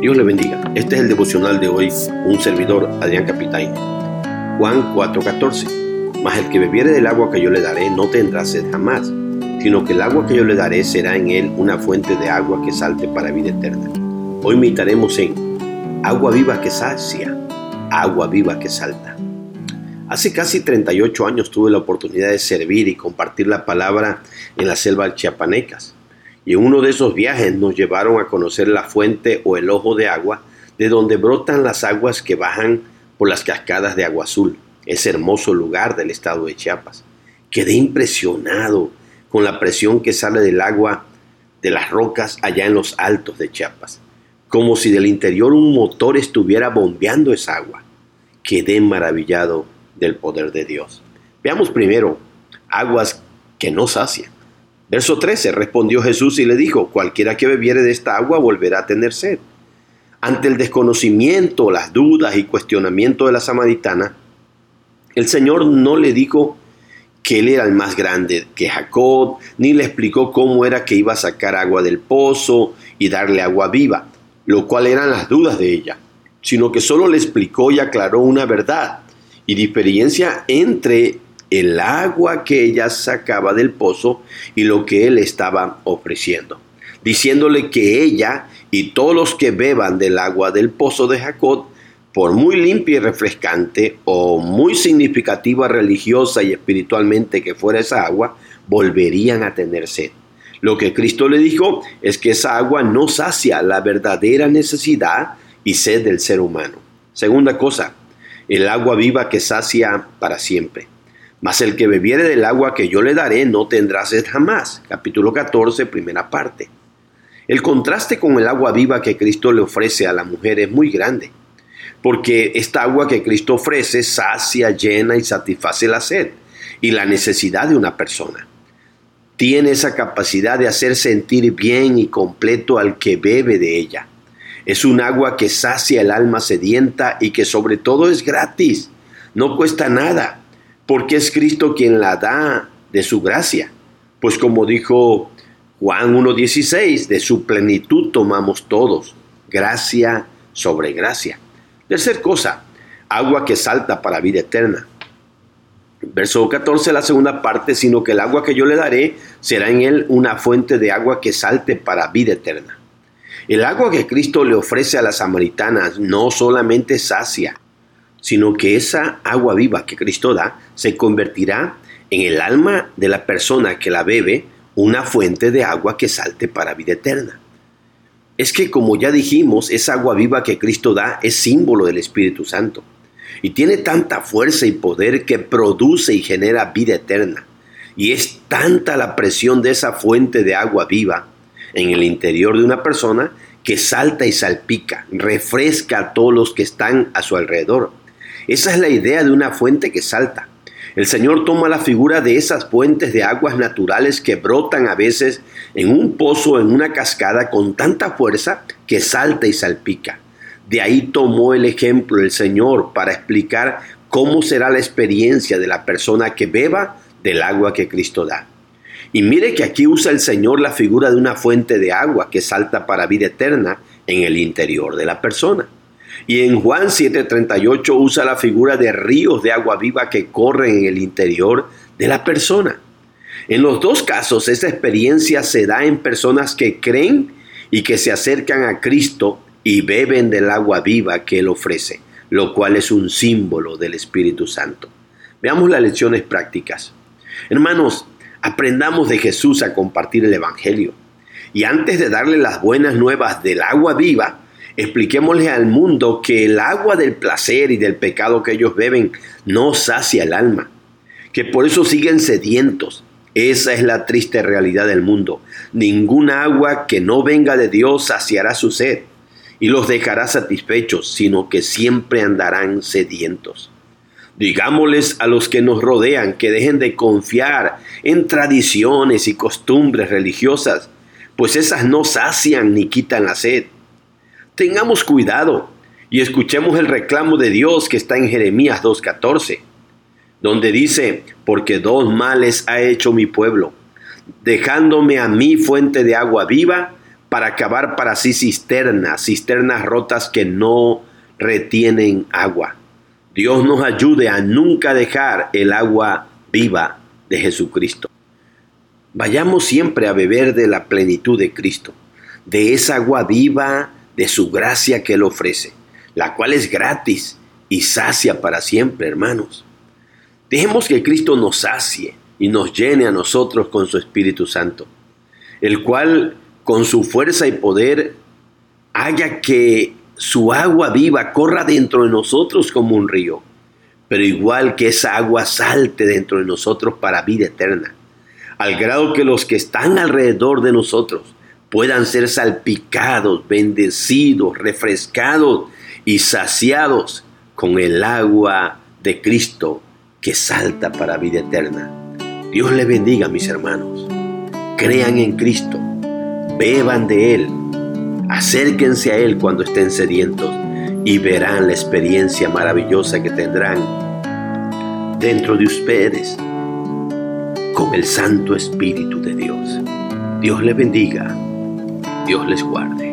Dios le bendiga. Este es el devocional de hoy, un servidor, Adrián Capitán. Juan 4:14. Mas el que bebiere del agua que yo le daré no tendrá sed jamás, sino que el agua que yo le daré será en él una fuente de agua que salte para vida eterna. Hoy meditaremos en agua viva que sacia, agua viva que salta. Hace casi 38 años tuve la oportunidad de servir y compartir la palabra en la selva chiapanecas. Y en uno de esos viajes nos llevaron a conocer la fuente o el ojo de agua de donde brotan las aguas que bajan por las cascadas de Agua Azul, ese hermoso lugar del estado de Chiapas. Quedé impresionado con la presión que sale del agua de las rocas allá en los altos de Chiapas, como si del interior un motor estuviera bombeando esa agua. Quedé maravillado del poder de Dios. Veamos primero aguas que no sacian. Verso 13, respondió Jesús y le dijo, cualquiera que bebiere de esta agua volverá a tener sed. Ante el desconocimiento, las dudas y cuestionamiento de la samaritana, el Señor no le dijo que él era el más grande que Jacob, ni le explicó cómo era que iba a sacar agua del pozo y darle agua viva, lo cual eran las dudas de ella, sino que solo le explicó y aclaró una verdad y diferencia entre el agua que ella sacaba del pozo y lo que él estaba ofreciendo, diciéndole que ella y todos los que beban del agua del pozo de Jacob, por muy limpia y refrescante o muy significativa religiosa y espiritualmente que fuera esa agua, volverían a tener sed. Lo que Cristo le dijo es que esa agua no sacia la verdadera necesidad y sed del ser humano. Segunda cosa, el agua viva que sacia para siempre. Mas el que bebiere del agua que yo le daré no tendrá sed jamás. Capítulo 14, primera parte. El contraste con el agua viva que Cristo le ofrece a la mujer es muy grande, porque esta agua que Cristo ofrece sacia, llena y satisface la sed y la necesidad de una persona. Tiene esa capacidad de hacer sentir bien y completo al que bebe de ella. Es un agua que sacia el alma sedienta y que sobre todo es gratis, no cuesta nada porque es Cristo quien la da de su gracia. Pues como dijo Juan 1.16, de su plenitud tomamos todos, gracia sobre gracia. Tercer cosa, agua que salta para vida eterna. Verso 14, la segunda parte, sino que el agua que yo le daré será en él una fuente de agua que salte para vida eterna. El agua que Cristo le ofrece a las samaritanas no solamente sacia, sino que esa agua viva que Cristo da se convertirá en el alma de la persona que la bebe una fuente de agua que salte para vida eterna. Es que como ya dijimos, esa agua viva que Cristo da es símbolo del Espíritu Santo y tiene tanta fuerza y poder que produce y genera vida eterna. Y es tanta la presión de esa fuente de agua viva en el interior de una persona que salta y salpica, refresca a todos los que están a su alrededor esa es la idea de una fuente que salta. El Señor toma la figura de esas fuentes de aguas naturales que brotan a veces en un pozo, en una cascada, con tanta fuerza que salta y salpica. De ahí tomó el ejemplo el Señor para explicar cómo será la experiencia de la persona que beba del agua que Cristo da. Y mire que aquí usa el Señor la figura de una fuente de agua que salta para vida eterna en el interior de la persona. Y en Juan 7:38 usa la figura de ríos de agua viva que corren en el interior de la persona. En los dos casos, esta experiencia se da en personas que creen y que se acercan a Cristo y beben del agua viva que Él ofrece, lo cual es un símbolo del Espíritu Santo. Veamos las lecciones prácticas. Hermanos, aprendamos de Jesús a compartir el Evangelio. Y antes de darle las buenas nuevas del agua viva, Expliquémosle al mundo que el agua del placer y del pecado que ellos beben no sacia el alma, que por eso siguen sedientos. Esa es la triste realidad del mundo. Ninguna agua que no venga de Dios saciará su sed y los dejará satisfechos, sino que siempre andarán sedientos. Digámosles a los que nos rodean que dejen de confiar en tradiciones y costumbres religiosas, pues esas no sacian ni quitan la sed Tengamos cuidado y escuchemos el reclamo de Dios que está en Jeremías 2.14, donde dice, porque dos males ha hecho mi pueblo, dejándome a mí fuente de agua viva para acabar para sí cisternas, cisternas rotas que no retienen agua. Dios nos ayude a nunca dejar el agua viva de Jesucristo. Vayamos siempre a beber de la plenitud de Cristo, de esa agua viva de su gracia que Él ofrece, la cual es gratis y sacia para siempre, hermanos. Dejemos que Cristo nos sacie y nos llene a nosotros con su Espíritu Santo, el cual con su fuerza y poder haga que su agua viva corra dentro de nosotros como un río, pero igual que esa agua salte dentro de nosotros para vida eterna, al grado que los que están alrededor de nosotros puedan ser salpicados, bendecidos, refrescados y saciados con el agua de Cristo que salta para vida eterna. Dios le bendiga, mis hermanos. Crean en Cristo, beban de Él, acérquense a Él cuando estén sedientos y verán la experiencia maravillosa que tendrán dentro de ustedes con el Santo Espíritu de Dios. Dios les bendiga, Dios les guarde.